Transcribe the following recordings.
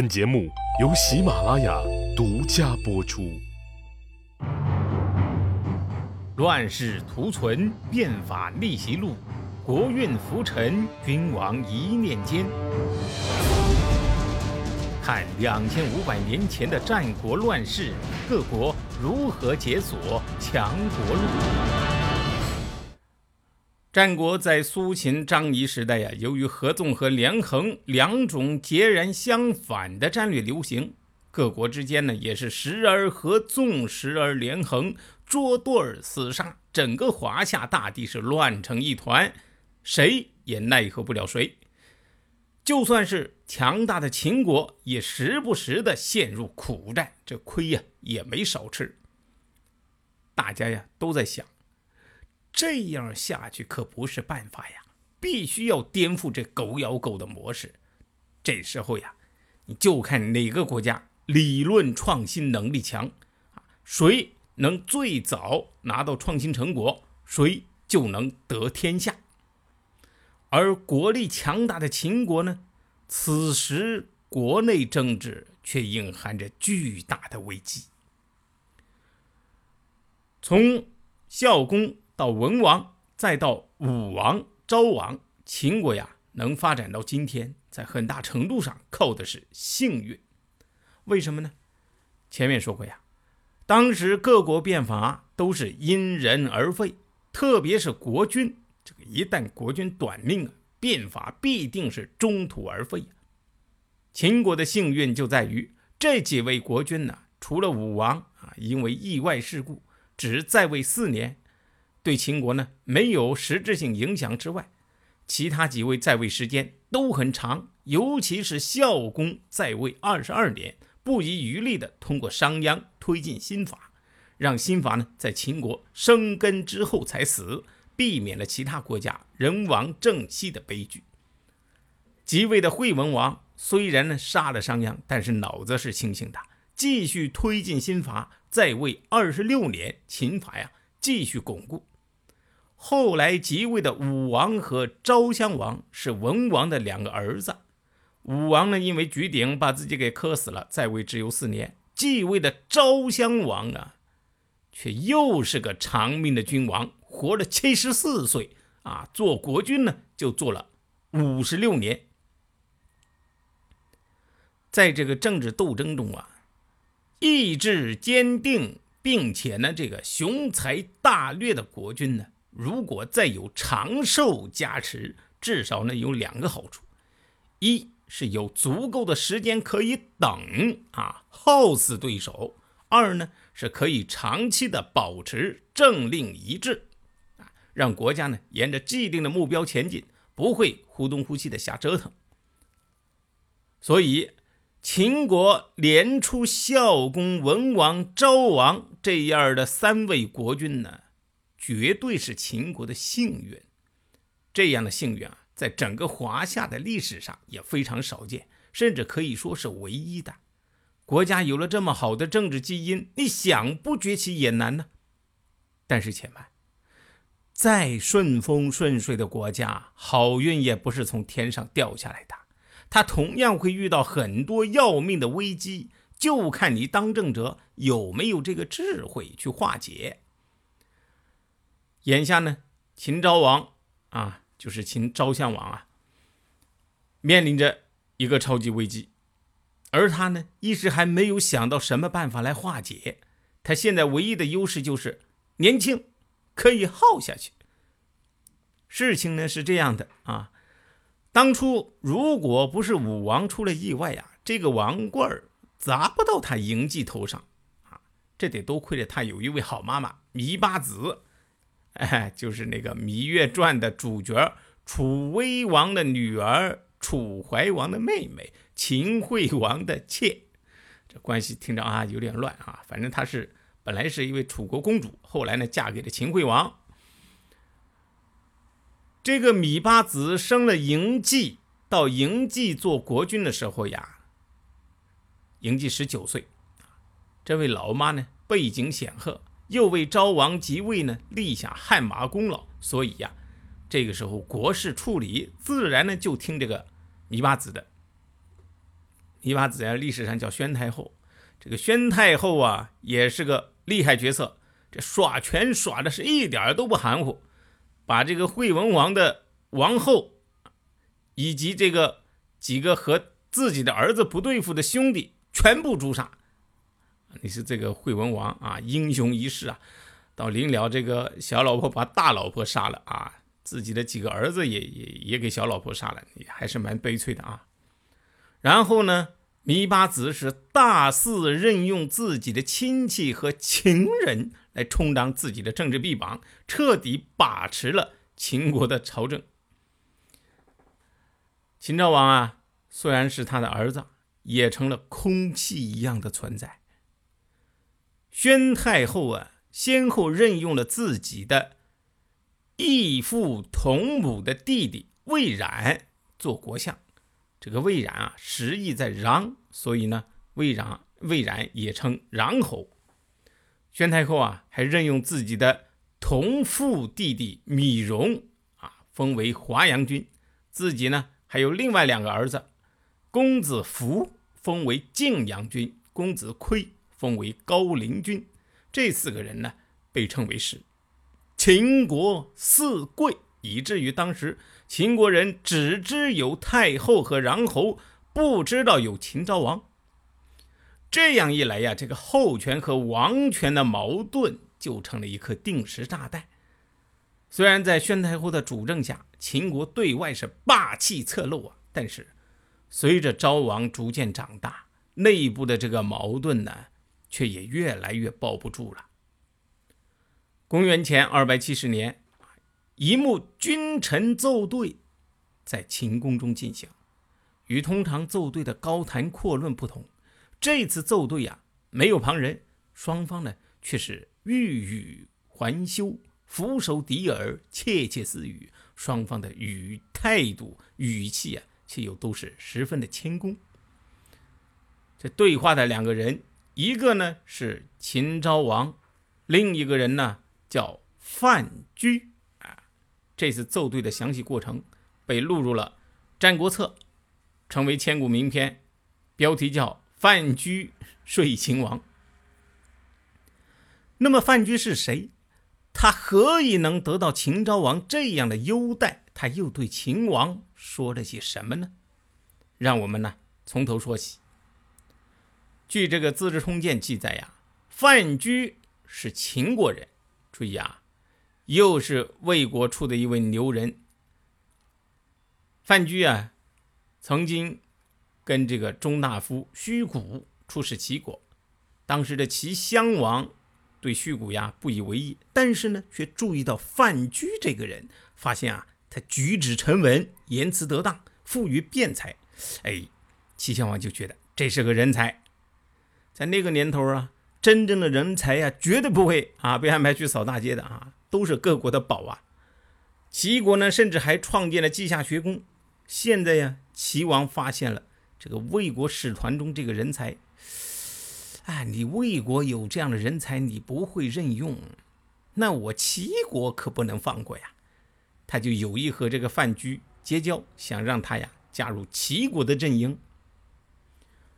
本节目由喜马拉雅独家播出。乱世图存，变法逆袭录，国运浮沉，君王一念间。看两千五百年前的战国乱世，各国如何解锁强国路。战国在苏秦、张仪时代呀，由于合纵和连横两种截然相反的战略流行，各国之间呢也是时而合纵，时而连横。捉对儿厮杀，整个华夏大地是乱成一团，谁也奈何不了谁。就算是强大的秦国，也时不时的陷入苦战，这亏呀也没少吃。大家呀都在想，这样下去可不是办法呀，必须要颠覆这狗咬狗的模式。这时候呀，你就看哪个国家理论创新能力强，谁。能最早拿到创新成果，谁就能得天下。而国力强大的秦国呢，此时国内政治却隐含着巨大的危机。从孝公到文王，再到武王、昭王，秦国呀能发展到今天，在很大程度上靠的是幸运。为什么呢？前面说过呀。当时各国变法都是因人而废，特别是国君，这个一旦国君短命啊，变法必定是中途而废秦国的幸运就在于这几位国君呢，除了武王啊，因为意外事故只在位四年，对秦国呢没有实质性影响之外，其他几位在位时间都很长，尤其是孝公在位二十二年。不遗余力地通过商鞅推进新法，让新法呢在秦国生根之后才死，避免了其他国家人亡政息的悲剧。即位的惠文王虽然呢杀了商鞅，但是脑子是清醒的，继续推进新法，在位二十六年，秦法呀继续巩固。后来即位的武王和昭襄王是文王的两个儿子。武王呢，因为举鼎把自己给磕死了，在位只有四年。继位的昭襄王啊，却又是个长命的君王，活了七十四岁啊，做国君呢就做了五十六年。在这个政治斗争中啊，意志坚定并且呢这个雄才大略的国君呢，如果再有长寿加持，至少呢有两个好处：一。是有足够的时间可以等啊，耗死对手；二呢，是可以长期的保持政令一致啊，让国家呢沿着既定的目标前进，不会忽东忽西的瞎折腾。所以，秦国连出孝公、文王、昭王这样的三位国君呢，绝对是秦国的幸运。这样的幸运啊！在整个华夏的历史上也非常少见，甚至可以说是唯一的。国家有了这么好的政治基因，你想不崛起也难呢。但是且慢，再顺风顺水的国家，好运也不是从天上掉下来的，它同样会遇到很多要命的危机，就看你当政者有没有这个智慧去化解。眼下呢，秦昭王啊。就是秦昭襄王啊，面临着一个超级危机，而他呢一时还没有想到什么办法来化解。他现在唯一的优势就是年轻，可以耗下去。事情呢是这样的啊，当初如果不是武王出了意外呀，这个王冠砸不到他嬴稷头上啊，这得多亏了他有一位好妈妈芈八子。哎，就是那个《芈月传》的主角，楚威王的女儿，楚怀王的妹妹，秦惠王的妾。这关系听着啊有点乱啊，反正她是本来是一位楚国公主，后来呢嫁给了秦惠王。这个芈八子生了嬴稷，到嬴稷做国君的时候呀，嬴稷十九岁，这位老妈呢背景显赫。又为昭王即位呢立下汗马功劳，所以呀，这个时候国事处理自然呢就听这个芈八子的。芈八子呀，历史上叫宣太后。这个宣太后啊，也是个厉害角色，这耍权耍的是一点都不含糊，把这个惠文王的王后以及这个几个和自己的儿子不对付的兄弟全部诛杀。你是这个惠文王啊，英雄一世啊，到临了这个小老婆把大老婆杀了啊，自己的几个儿子也也也给小老婆杀了，你还是蛮悲催的啊。然后呢？芈八子是大肆任用自己的亲戚和情人来充当自己的政治臂膀，彻底把持了秦国的朝政。秦昭王啊，虽然是他的儿子，也成了空气一样的存在。宣太后啊，先后任用了自己的异父同母的弟弟魏冉做国相。这个魏冉啊，实意在穰，所以呢，魏冉魏冉也称穰侯。宣太后啊，还任用自己的同父弟弟芈戎啊，封为华阳君。自己呢，还有另外两个儿子，公子服封为晋阳君，公子亏封为高陵君。这四个人呢，被称为是秦国四贵，以至于当时。秦国人只知有太后和穰侯，不知道有秦昭王。这样一来呀，这个后权和王权的矛盾就成了一颗定时炸弹。虽然在宣太后的主政下，秦国对外是霸气侧漏啊，但是随着昭王逐渐长大，内部的这个矛盾呢，却也越来越抱不住了。公元前二百七十年。一幕君臣奏对在秦宫中进行，与通常奏对的高谈阔论不同，这次奏对呀没有旁人，双方呢却是欲语还休，俯首抵耳，窃窃私语，双方的语态度语气啊，却又都是十分的谦恭。这对话的两个人，一个呢是秦昭王，另一个人呢叫范雎啊。这次奏对的详细过程被录入了《战国策》，成为千古名篇，标题叫《范雎说秦王》。那么范雎是谁？他何以能得到秦昭王这样的优待？他又对秦王说了些什么呢？让我们呢从头说起。据这个《资治通鉴》记载呀，范雎是秦国人。注意啊。又是魏国出的一位牛人，范雎啊，曾经跟这个中大夫虚谷出使齐国，当时的齐襄王对虚谷呀不以为意，但是呢，却注意到范雎这个人，发现啊，他举止沉稳，言辞得当，富于辩才，哎，齐襄王就觉得这是个人才，在那个年头啊，真正的人才呀，绝对不会啊被安排去扫大街的啊。都是各国的宝啊！齐国呢，甚至还创建了稷下学宫。现在呀，齐王发现了这个魏国使团中这个人才，哎，你魏国有这样的人才，你不会任用，那我齐国可不能放过呀！他就有意和这个范雎结交，想让他呀加入齐国的阵营。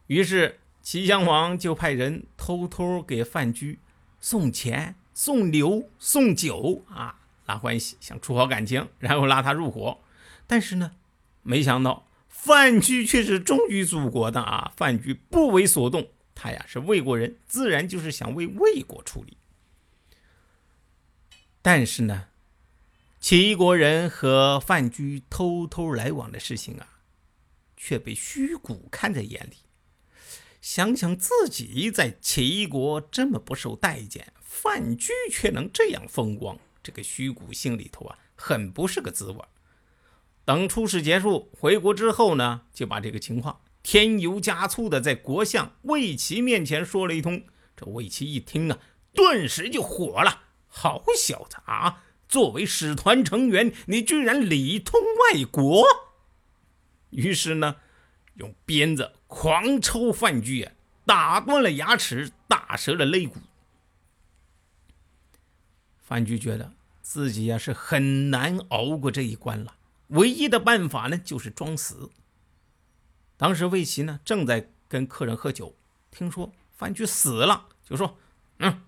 于是齐襄王就派人偷偷给范雎送钱。送牛送酒啊，拉关系，想处好感情，然后拉他入伙。但是呢，没想到范雎却是忠于祖国的啊！范雎不为所动，他呀是魏国人，自然就是想为魏国出力。但是呢，齐国人和范雎偷偷来往的事情啊，却被虚谷看在眼里。想想自己在齐国这么不受待见。范雎却能这样风光，这个虚谷心里头啊，很不是个滋味。等出使结束回国之后呢，就把这个情况添油加醋的在国相魏齐面前说了一通。这魏齐一听啊，顿时就火了：“好小子啊！作为使团成员，你居然里通外国！”于是呢，用鞭子狂抽范雎啊，打断了牙齿，打折了肋骨。范雎觉得自己呀是很难熬过这一关了，唯一的办法呢就是装死。当时魏齐呢正在跟客人喝酒，听说范雎死了，就说：“嗯，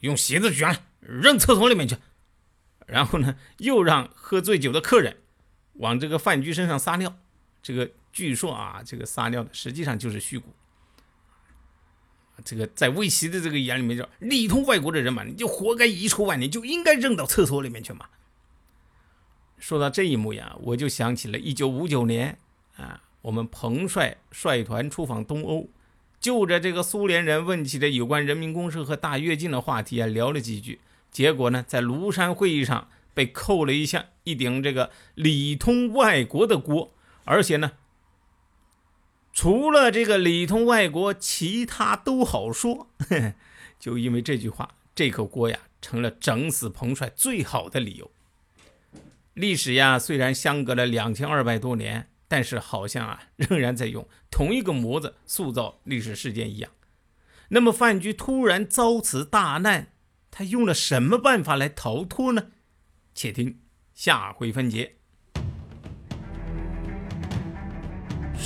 用席子卷了，扔厕所里面去。”然后呢，又让喝醉酒的客人往这个范雎身上撒尿。这个据说啊，这个撒尿的实际上就是虚骨。这个在魏齐的这个眼里面，叫里通外国的人嘛，你就活该遗臭万年，就应该扔到厕所里面去嘛。说到这一幕呀，我就想起了一九五九年啊，我们彭帅率团出访东欧，就着这个苏联人问起的有关人民公社和大跃进的话题啊，聊了几句。结果呢，在庐山会议上被扣了一下一顶这个里通外国的锅，而且呢，除了这个里通外国，其他都好说。就因为这句话，这口锅呀，成了整死彭帅最好的理由。历史呀，虽然相隔了两千二百多年，但是好像啊，仍然在用同一个模子塑造历史事件一样。那么范雎突然遭此大难。他用了什么办法来逃脱呢？且听下回分解。